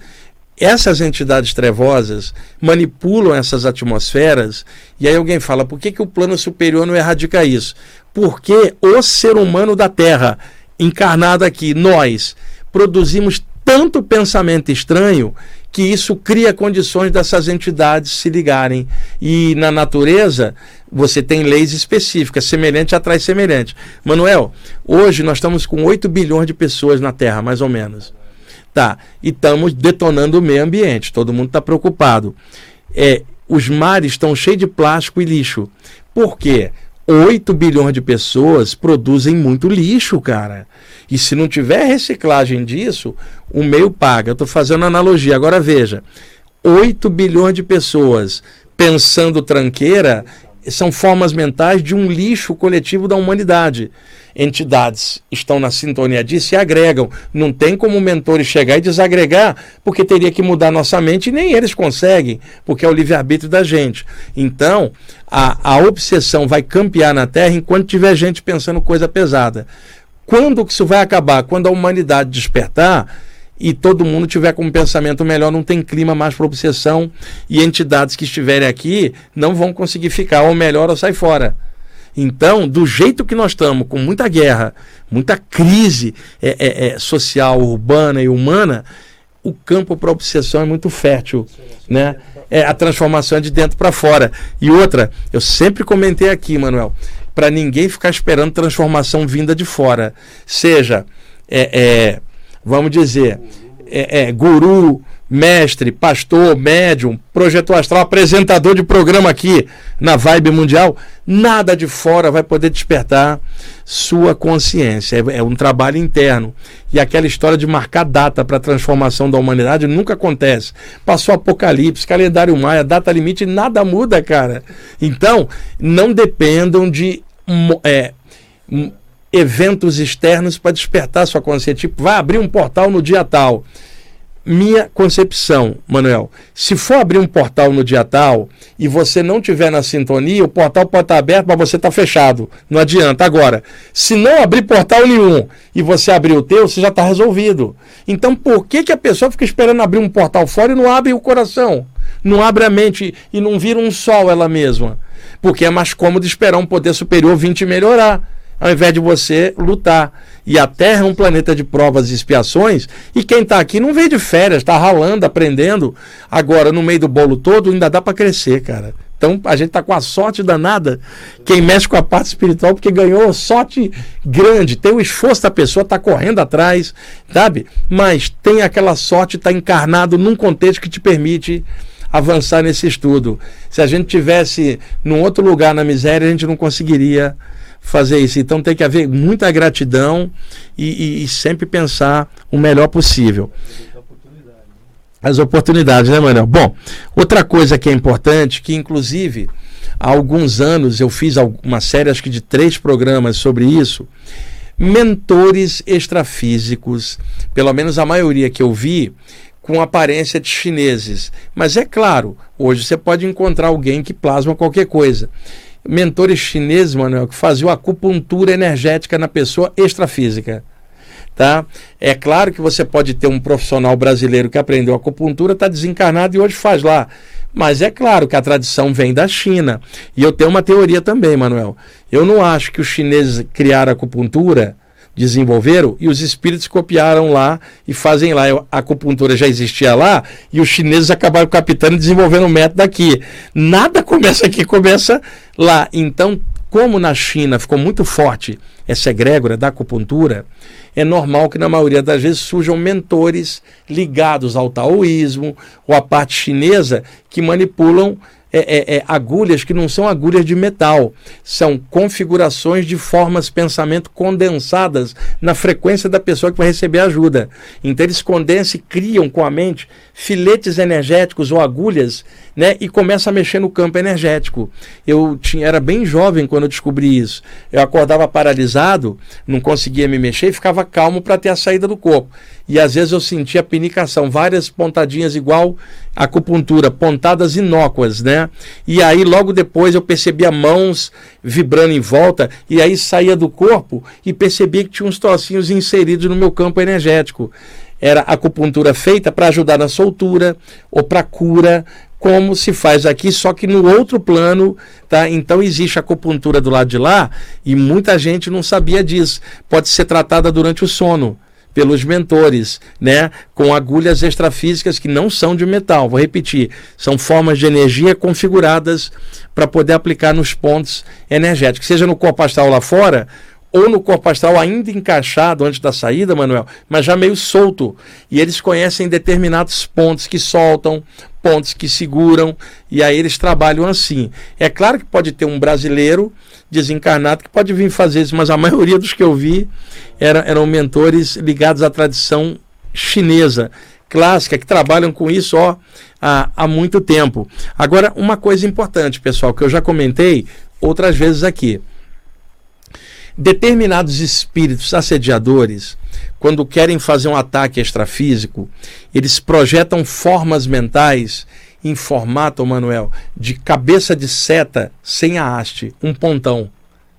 Essas entidades trevosas manipulam essas atmosferas, e aí alguém fala: por que, que o plano superior não erradica isso? Porque o ser humano da Terra, encarnado aqui, nós, produzimos tanto pensamento estranho que isso cria condições dessas entidades se ligarem. E na natureza, você tem leis específicas, semelhante atrai semelhante. Manuel, hoje nós estamos com 8 bilhões de pessoas na Terra, mais ou menos. Tá, e estamos detonando o meio ambiente, todo mundo está preocupado. É, os mares estão cheios de plástico e lixo. Por quê? 8 bilhões de pessoas produzem muito lixo, cara. E se não tiver reciclagem disso, o meio paga. Eu estou fazendo analogia. Agora veja: 8 bilhões de pessoas pensando tranqueira são formas mentais de um lixo coletivo da humanidade. Entidades estão na sintonia disso e agregam. Não tem como mentores chegar e desagregar, porque teria que mudar nossa mente e nem eles conseguem, porque é o livre-arbítrio da gente. Então, a, a obsessão vai campear na Terra enquanto tiver gente pensando coisa pesada. Quando que isso vai acabar? Quando a humanidade despertar e todo mundo tiver com um pensamento melhor, não tem clima mais para obsessão e entidades que estiverem aqui não vão conseguir ficar, ou melhor, ou sai fora. Então, do jeito que nós estamos, com muita guerra, muita crise é, é, é, social, urbana e humana, o campo para obsessão é muito fértil, né? É a transformação é de dentro para fora. E outra, eu sempre comentei aqui, Manuel, para ninguém ficar esperando transformação vinda de fora, seja é, é vamos dizer, é, é, guru, mestre, pastor, médium, projetor astral, apresentador de programa aqui na Vibe Mundial, nada de fora vai poder despertar sua consciência. É, é um trabalho interno. E aquela história de marcar data para a transformação da humanidade nunca acontece. Passou Apocalipse, calendário Maia, data limite, nada muda, cara. Então, não dependam de. É, eventos externos para despertar sua consciência. Tipo, vai abrir um portal no dia tal. Minha concepção, Manuel, se for abrir um portal no dia tal e você não tiver na sintonia, o portal pode estar aberto, mas você está fechado. Não adianta. Agora, se não abrir portal nenhum e você abrir o teu, você já está resolvido. Então, por que, que a pessoa fica esperando abrir um portal fora e não abre o coração? Não abre a mente e não vira um sol ela mesma? Porque é mais cômodo esperar um poder superior vir te melhorar ao invés de você lutar. E a Terra é um planeta de provas e expiações, e quem está aqui não veio de férias, está ralando, aprendendo. Agora, no meio do bolo todo, ainda dá para crescer, cara. Então a gente está com a sorte danada. Quem mexe com a parte espiritual, porque ganhou sorte grande. Tem o esforço da pessoa, está correndo atrás, sabe? Mas tem aquela sorte, está encarnado num contexto que te permite avançar nesse estudo. Se a gente tivesse num outro lugar na miséria, a gente não conseguiria fazer isso. Então tem que haver muita gratidão e, e, e sempre pensar o melhor possível. As oportunidades, né, Manuel? Bom, outra coisa que é importante, que inclusive há alguns anos eu fiz uma série, acho que de três programas sobre isso. Mentores extrafísicos, pelo menos a maioria que eu vi, com aparência de chineses. Mas é claro, hoje você pode encontrar alguém que plasma qualquer coisa mentores chineses, Manuel, que faziam acupuntura energética na pessoa extrafísica. Tá? É claro que você pode ter um profissional brasileiro que aprendeu acupuntura, está desencarnado e hoje faz lá. Mas é claro que a tradição vem da China. E eu tenho uma teoria também, Manuel. Eu não acho que os chineses criaram acupuntura desenvolveram e os espíritos copiaram lá e fazem lá. A acupuntura já existia lá e os chineses acabaram captando e desenvolvendo o método aqui. Nada começa aqui, começa lá. Então, como na China ficou muito forte essa egrégora da acupuntura, é normal que na maioria das vezes surjam mentores ligados ao taoísmo ou à parte chinesa que manipulam é, é, é, agulhas que não são agulhas de metal, são configurações de formas pensamento condensadas na frequência da pessoa que vai receber ajuda. Então eles condensam e criam com a mente filetes energéticos ou agulhas, né, e começa a mexer no campo energético. Eu tinha, era bem jovem quando eu descobri isso. Eu acordava paralisado, não conseguia me mexer e ficava calmo para ter a saída do corpo. E às vezes eu sentia pinicação, várias pontadinhas igual acupuntura, pontadas inócuas, né? E aí logo depois eu percebia mãos vibrando em volta e aí saía do corpo e percebia que tinha uns trocinhos inseridos no meu campo energético. Era acupuntura feita para ajudar na soltura ou para cura, como se faz aqui, só que no outro plano, tá? Então existe a acupuntura do lado de lá e muita gente não sabia disso. Pode ser tratada durante o sono pelos mentores, né? Com agulhas extrafísicas que não são de metal. Vou repetir, são formas de energia configuradas para poder aplicar nos pontos energéticos, seja no corpo astral lá fora ou no corpo astral ainda encaixado antes da saída, Manuel, mas já meio solto. E eles conhecem determinados pontos que soltam, pontos que seguram, e aí eles trabalham assim. É claro que pode ter um brasileiro desencarnado que pode vir fazer isso, mas a maioria dos que eu vi eram, eram mentores ligados à tradição chinesa clássica que trabalham com isso ó, há, há muito tempo. Agora, uma coisa importante, pessoal, que eu já comentei outras vezes aqui determinados espíritos assediadores, quando querem fazer um ataque extrafísico, eles projetam formas mentais em formato, Manuel, de cabeça de seta sem a haste, um pontão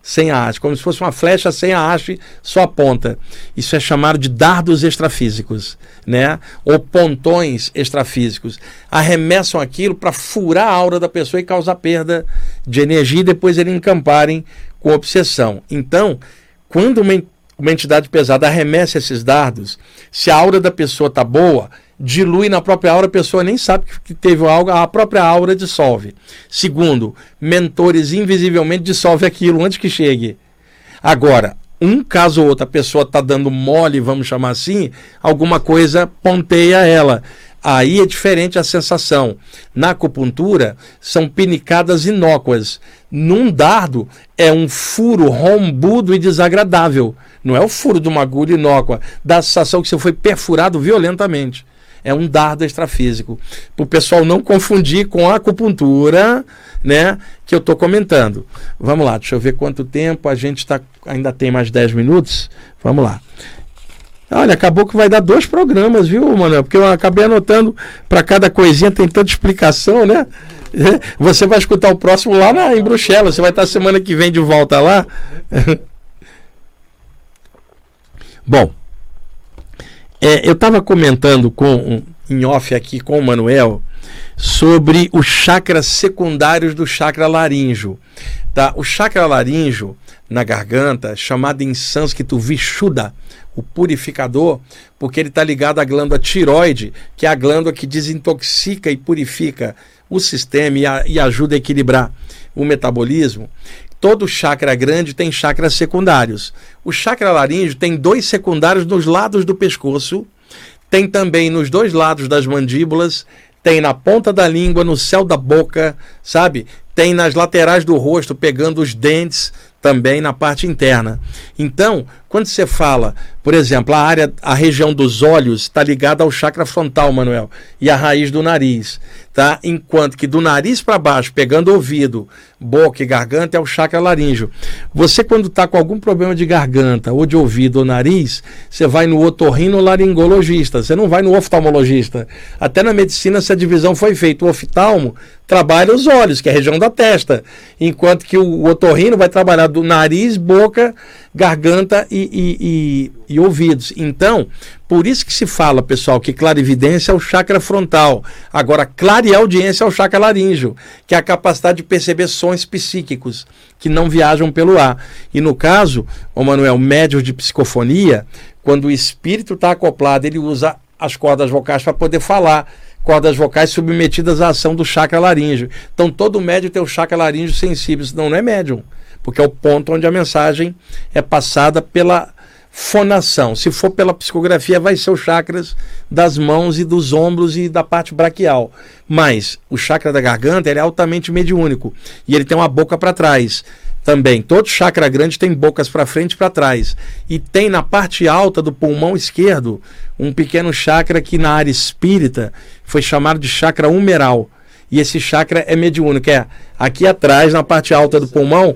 sem a haste, como se fosse uma flecha sem a haste, só a ponta. Isso é chamado de dardos extrafísicos, né? Ou pontões extrafísicos. Arremessam aquilo para furar a aura da pessoa e causar perda de energia e depois eles encamparem com obsessão. Então, quando uma, uma entidade pesada arremessa esses dardos, se a aura da pessoa está boa, dilui na própria aura, a pessoa nem sabe que teve algo, a própria aura dissolve. Segundo, mentores invisivelmente dissolve aquilo antes que chegue. Agora, um caso ou outro, a pessoa está dando mole, vamos chamar assim, alguma coisa ponteia ela. Aí é diferente a sensação. Na acupuntura, são pinicadas inócuas. Num dardo, é um furo rombudo e desagradável. Não é o furo de uma agulha inócua. Dá a sensação que você foi perfurado violentamente. É um dardo extrafísico. Para o pessoal não confundir com a acupuntura, né? Que eu estou comentando. Vamos lá, deixa eu ver quanto tempo. A gente está. Ainda tem mais 10 minutos. Vamos lá. Olha, acabou que vai dar dois programas, viu, Manuel? Porque eu acabei anotando para cada coisinha, tem tanta explicação, né? Você vai escutar o próximo lá na, em Bruxelas. Você vai estar semana que vem de volta lá. Bom, é, eu estava comentando com em off aqui com o Manuel sobre os chakras secundários do chakra laríngeo. Tá? O chakra laríngeo na garganta, chamado em sânscrito Vishuddha, o purificador, porque ele está ligado à glândula tiroide, que é a glândula que desintoxica e purifica o sistema e, a, e ajuda a equilibrar o metabolismo. Todo chakra grande tem chakras secundários. O chakra laríngeo tem dois secundários nos lados do pescoço, tem também nos dois lados das mandíbulas, tem na ponta da língua, no céu da boca, sabe? Tem nas laterais do rosto, pegando os dentes, também na parte interna. Então, quando você fala, por exemplo, a área, a região dos olhos está ligada ao chakra frontal, Manuel, e a raiz do nariz, tá? Enquanto que do nariz para baixo, pegando ouvido, boca e garganta, é o chakra laríngeo. Você quando está com algum problema de garganta, ou de ouvido ou nariz, você vai no otorrinolaringologista, você não vai no oftalmologista. Até na medicina essa divisão foi feita. O oftalmo trabalha os olhos, que é a região da testa, enquanto que o otorrino vai trabalhar do nariz, boca, garganta e, e, e, e, ouvidos. Então, por isso que se fala, pessoal, que clarividência é o chakra frontal. Agora, clareaudiência é o chakra laríngeo, que é a capacidade de perceber sons psíquicos que não viajam pelo ar. E no caso, o Manuel, médio de psicofonia, quando o espírito está acoplado, ele usa as cordas vocais para poder falar cordas vocais submetidas à ação do chakra laríngeo. Então todo médium tem o chakra laríngeo sensível, senão não é médium porque é o ponto onde a mensagem é passada pela fonação. Se for pela psicografia, vai ser os chakras das mãos e dos ombros e da parte braquial. Mas o chakra da garganta é altamente mediúnico e ele tem uma boca para trás. Também, todo chakra grande tem bocas para frente e para trás. E tem na parte alta do pulmão esquerdo um pequeno chakra que na área espírita foi chamado de chakra humeral. E esse chakra é mediúnico, é aqui atrás, na parte alta do pulmão,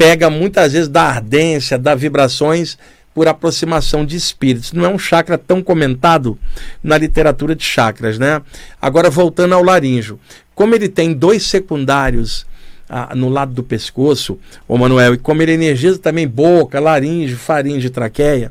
pega muitas vezes da ardência, das vibrações por aproximação de espíritos. Não é um chakra tão comentado na literatura de chakras, né? Agora voltando ao laríngeo, como ele tem dois secundários ah, no lado do pescoço, o Manuel, e como ele energiza também boca, laringe, faringe traqueia,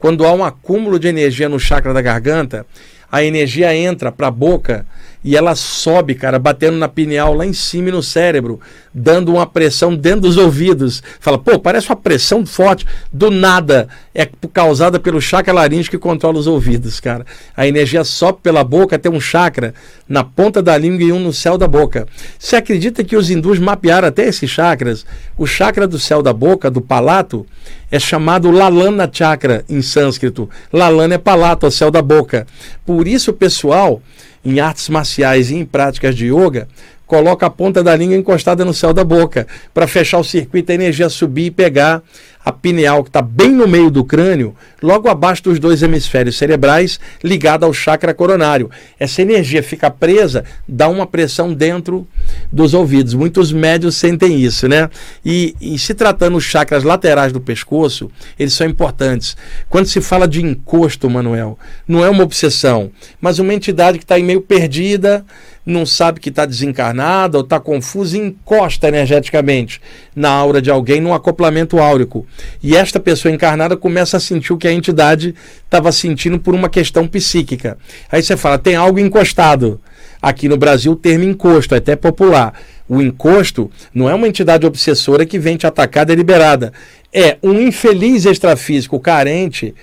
quando há um acúmulo de energia no chakra da garganta, a energia entra para a boca e ela sobe, cara, batendo na pineal lá em cima e no cérebro, dando uma pressão dentro dos ouvidos. Fala, pô, parece uma pressão forte. Do nada, é causada pelo chakra laríngeo que controla os ouvidos, cara. A energia sobe pela boca, tem um chakra na ponta da língua e um no céu da boca. Você acredita que os hindus mapearam até esses chakras? O chakra do céu da boca, do palato, é chamado Lalana Chakra em sânscrito. Lalana é palato, o céu da boca. Por isso, pessoal, em artes marciais e em práticas de yoga, coloca a ponta da língua encostada no céu da boca, para fechar o circuito, a energia subir e pegar a pineal, que está bem no meio do crânio, logo abaixo dos dois hemisférios cerebrais, ligada ao chakra coronário. Essa energia fica presa, dá uma pressão dentro dos ouvidos. Muitos médios sentem isso, né? E, e se tratando os chakras laterais do pescoço, eles são importantes. Quando se fala de encosto, Manuel, não é uma obsessão, mas uma entidade que está meio perdida, não sabe que está desencarnada ou está confusa e encosta energeticamente na aura de alguém num acoplamento áurico. E esta pessoa encarnada começa a sentir o que a entidade estava sentindo por uma questão psíquica. Aí você fala, tem algo encostado. Aqui no Brasil, o termo encosto é até popular. O encosto não é uma entidade obsessora que vem te atacar deliberada. É um infeliz extrafísico carente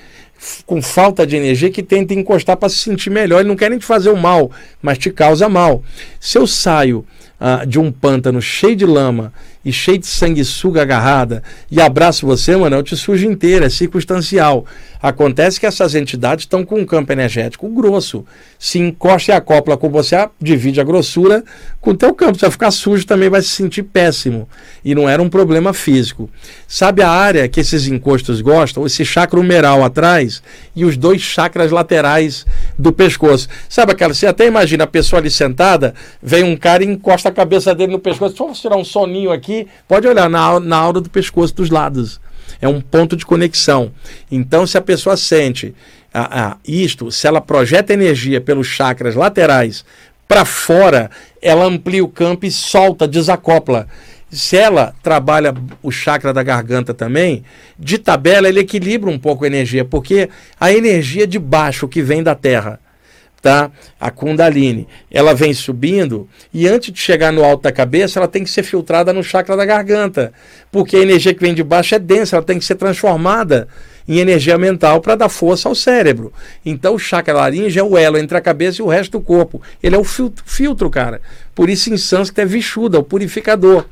com falta de energia que tenta encostar para se sentir melhor. Ele não quer nem te fazer o mal, mas te causa mal. Se eu saio ah, de um pântano cheio de lama e cheio de sanguessuga agarrada e abraço você, mano, eu te sujo inteira, é circunstancial. Acontece que essas entidades estão com um campo energético grosso. Se encosta e acopla com você, divide a grossura com o teu campo. Você vai ficar sujo também, vai se sentir péssimo. E não era um problema físico. Sabe a área que esses encostos gostam? Esse chakra humeral atrás e os dois chakras laterais do pescoço. Sabe aquela, você até imagina a pessoa ali sentada, vem um cara e encosta a cabeça dele no pescoço. Só tirar um soninho aqui, pode olhar na, na aura do pescoço dos lados é um ponto de conexão. Então, se a pessoa sente ah, ah, isto, se ela projeta energia pelos chakras laterais para fora, ela amplia o campo e solta, desacopla. Se ela trabalha o chakra da garganta também, de tabela ele equilibra um pouco a energia, porque a energia de baixo que vem da terra tá? A Kundalini. Ela vem subindo e antes de chegar no alto da cabeça, ela tem que ser filtrada no chakra da garganta, porque a energia que vem de baixo é densa, ela tem que ser transformada em energia mental para dar força ao cérebro. Então o chakra laringe é o elo entre a cabeça e o resto do corpo. Ele é o filtro, filtro cara. Por isso em sânscrito é Vishuddha, o purificador.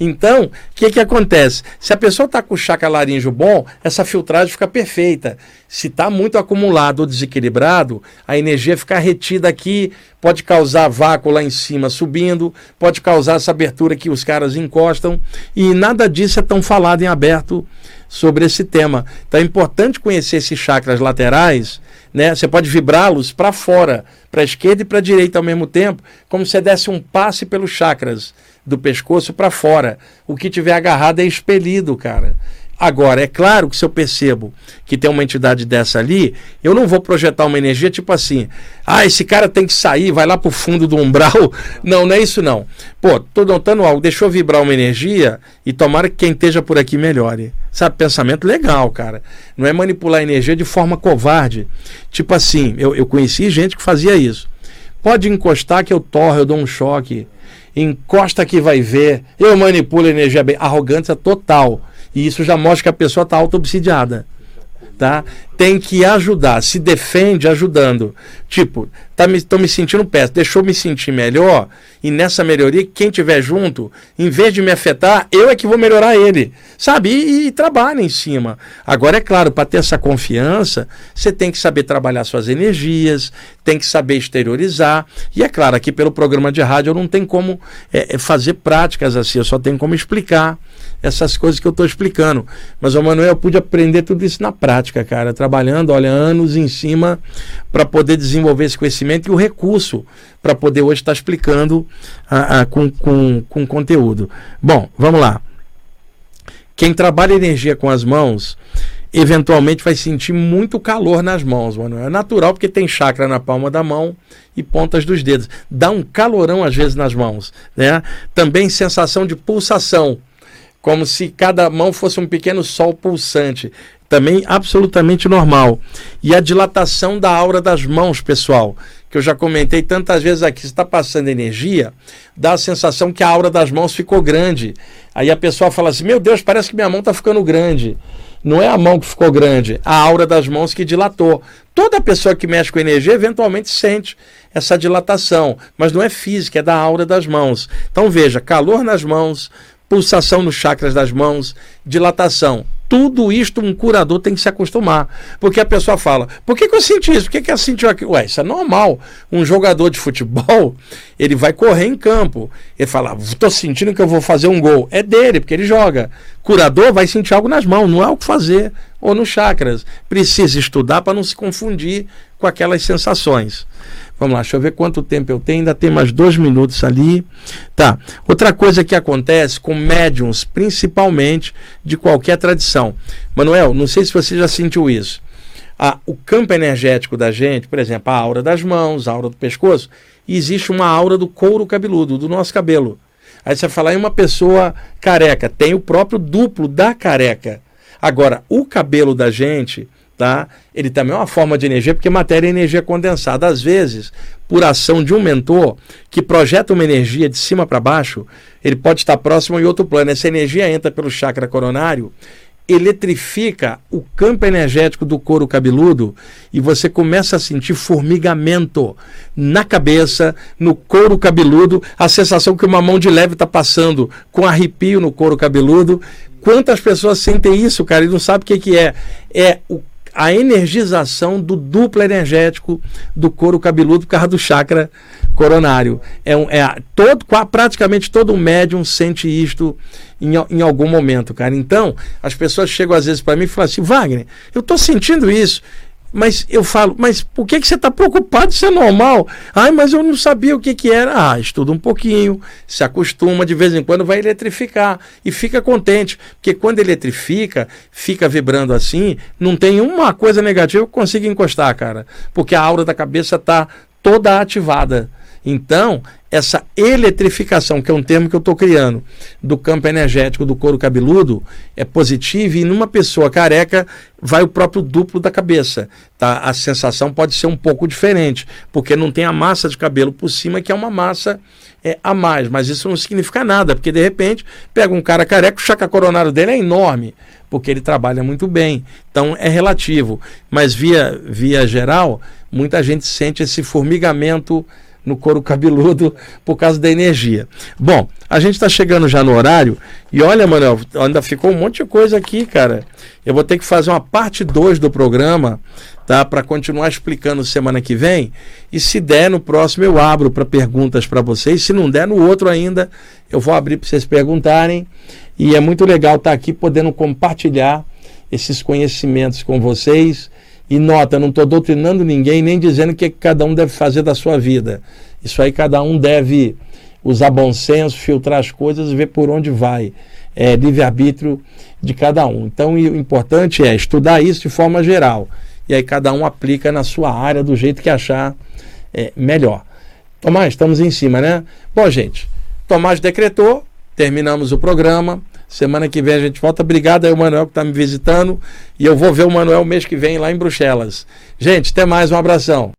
Então, o que, que acontece? Se a pessoa está com o chakra laríngeo bom, essa filtragem fica perfeita. Se está muito acumulado ou desequilibrado, a energia fica retida aqui, pode causar vácuo lá em cima subindo, pode causar essa abertura que os caras encostam, e nada disso é tão falado em aberto sobre esse tema. Então é importante conhecer esses chakras laterais, né? Você pode vibrá-los para fora, para a esquerda e para a direita ao mesmo tempo, como se desse um passe pelos chakras do pescoço para fora. O que tiver agarrado é expelido, cara. Agora, é claro que se eu percebo que tem uma entidade dessa ali, eu não vou projetar uma energia tipo assim, ah, esse cara tem que sair, vai lá pro fundo do umbral. Não, não é isso não. Pô, tô notando algo, deixou vibrar uma energia e tomara que quem esteja por aqui melhore. Sabe, pensamento legal, cara. Não é manipular a energia de forma covarde. Tipo assim, eu, eu conheci gente que fazia isso. Pode encostar que eu torro, eu dou um choque. Encosta que vai ver. Eu manipulo a energia bem. Arrogância total. E isso já mostra que a pessoa está auto-obsidiada. Tá? Tem que ajudar, se defende ajudando. Tipo, tá me, tô me sentindo péssimo, deixou me sentir melhor, e nessa melhoria, quem tiver junto, em vez de me afetar, eu é que vou melhorar ele. Sabe? E, e trabalha em cima. Agora, é claro, para ter essa confiança, você tem que saber trabalhar suas energias, tem que saber exteriorizar. E é claro, aqui pelo programa de rádio eu não tenho como é, é fazer práticas assim, eu só tenho como explicar essas coisas que eu estou explicando. Mas o Manuel pude aprender tudo isso na prática, cara, trabalhando, olha, anos em cima para poder desenvolver esse conhecimento e o recurso para poder hoje estar tá explicando a, a, com, com, com conteúdo. Bom, vamos lá. Quem trabalha energia com as mãos, eventualmente vai sentir muito calor nas mãos, mano. É natural porque tem chakra na palma da mão e pontas dos dedos. Dá um calorão às vezes nas mãos, né? Também sensação de pulsação como se cada mão fosse um pequeno sol pulsante. Também absolutamente normal. E a dilatação da aura das mãos, pessoal, que eu já comentei tantas vezes aqui, está passando energia, dá a sensação que a aura das mãos ficou grande. Aí a pessoa fala assim: Meu Deus, parece que minha mão está ficando grande. Não é a mão que ficou grande, a aura das mãos que dilatou. Toda pessoa que mexe com energia eventualmente sente essa dilatação, mas não é física, é da aura das mãos. Então veja, calor nas mãos, pulsação nos chakras das mãos, dilatação. Tudo isto um curador tem que se acostumar. Porque a pessoa fala, por que, que eu senti isso? Por que, que eu senti aquilo? Ué, isso é normal. Um jogador de futebol, ele vai correr em campo. Ele fala, estou sentindo que eu vou fazer um gol. É dele, porque ele joga. Curador vai sentir algo nas mãos, não é o que fazer. Ou nos chakras. Precisa estudar para não se confundir com aquelas sensações. Vamos lá, deixa eu ver quanto tempo eu tenho. Ainda tem mais dois minutos ali. Tá. Outra coisa que acontece com médiums, principalmente de qualquer tradição. Manuel, não sei se você já sentiu isso. Ah, o campo energético da gente, por exemplo, a aura das mãos, a aura do pescoço, e existe uma aura do couro cabeludo, do nosso cabelo. Aí você fala em uma pessoa careca, tem o próprio duplo da careca. Agora, o cabelo da gente tá? Ele também é uma forma de energia, porque matéria é energia condensada. Às vezes, por ação de um mentor que projeta uma energia de cima para baixo, ele pode estar próximo em outro plano. Essa energia entra pelo chakra coronário, eletrifica o campo energético do couro cabeludo e você começa a sentir formigamento na cabeça, no couro cabeludo, a sensação que uma mão de leve está passando com arrepio no couro cabeludo. Quantas pessoas sentem isso, cara, e não sabe o que, que é? É o a energização do duplo energético do couro cabeludo por causa do chakra coronário. É, um, é todo, praticamente todo médium sente isto em, em algum momento, cara. Então, as pessoas chegam às vezes para mim e falam assim: Wagner, eu estou sentindo isso. Mas eu falo, mas por que, que você está preocupado? Isso é normal. Ai, mas eu não sabia o que, que era. Ah, estuda um pouquinho, se acostuma, de vez em quando vai eletrificar e fica contente. Porque quando eletrifica, fica vibrando assim, não tem uma coisa negativa que consiga encostar, cara. Porque a aura da cabeça está toda ativada. Então, essa eletrificação, que é um termo que eu estou criando, do campo energético do couro cabeludo, é positiva e numa pessoa careca vai o próprio duplo da cabeça. Tá? A sensação pode ser um pouco diferente, porque não tem a massa de cabelo por cima, que é uma massa é, a mais, mas isso não significa nada, porque de repente pega um cara careca, o chakra coronário dele é enorme, porque ele trabalha muito bem. Então é relativo, mas via, via geral, muita gente sente esse formigamento no couro cabeludo por causa da energia. Bom, a gente está chegando já no horário e olha, Manuel, ainda ficou um monte de coisa aqui, cara. Eu vou ter que fazer uma parte 2 do programa, tá? Para continuar explicando semana que vem. E se der no próximo eu abro para perguntas para vocês. Se não der no outro ainda, eu vou abrir para vocês perguntarem. E é muito legal estar tá aqui podendo compartilhar esses conhecimentos com vocês e nota, não estou doutrinando ninguém, nem dizendo o que cada um deve fazer da sua vida. Isso aí cada um deve usar bom senso, filtrar as coisas e ver por onde vai. É livre-arbítrio de cada um. Então o importante é estudar isso de forma geral. E aí cada um aplica na sua área do jeito que achar é, melhor. Tomás, estamos em cima, né? Bom, gente, Tomás decretou, terminamos o programa. Semana que vem a gente volta. Obrigado aí, o Manuel, que está me visitando. E eu vou ver o Manuel mês que vem lá em Bruxelas. Gente, até mais. Um abração.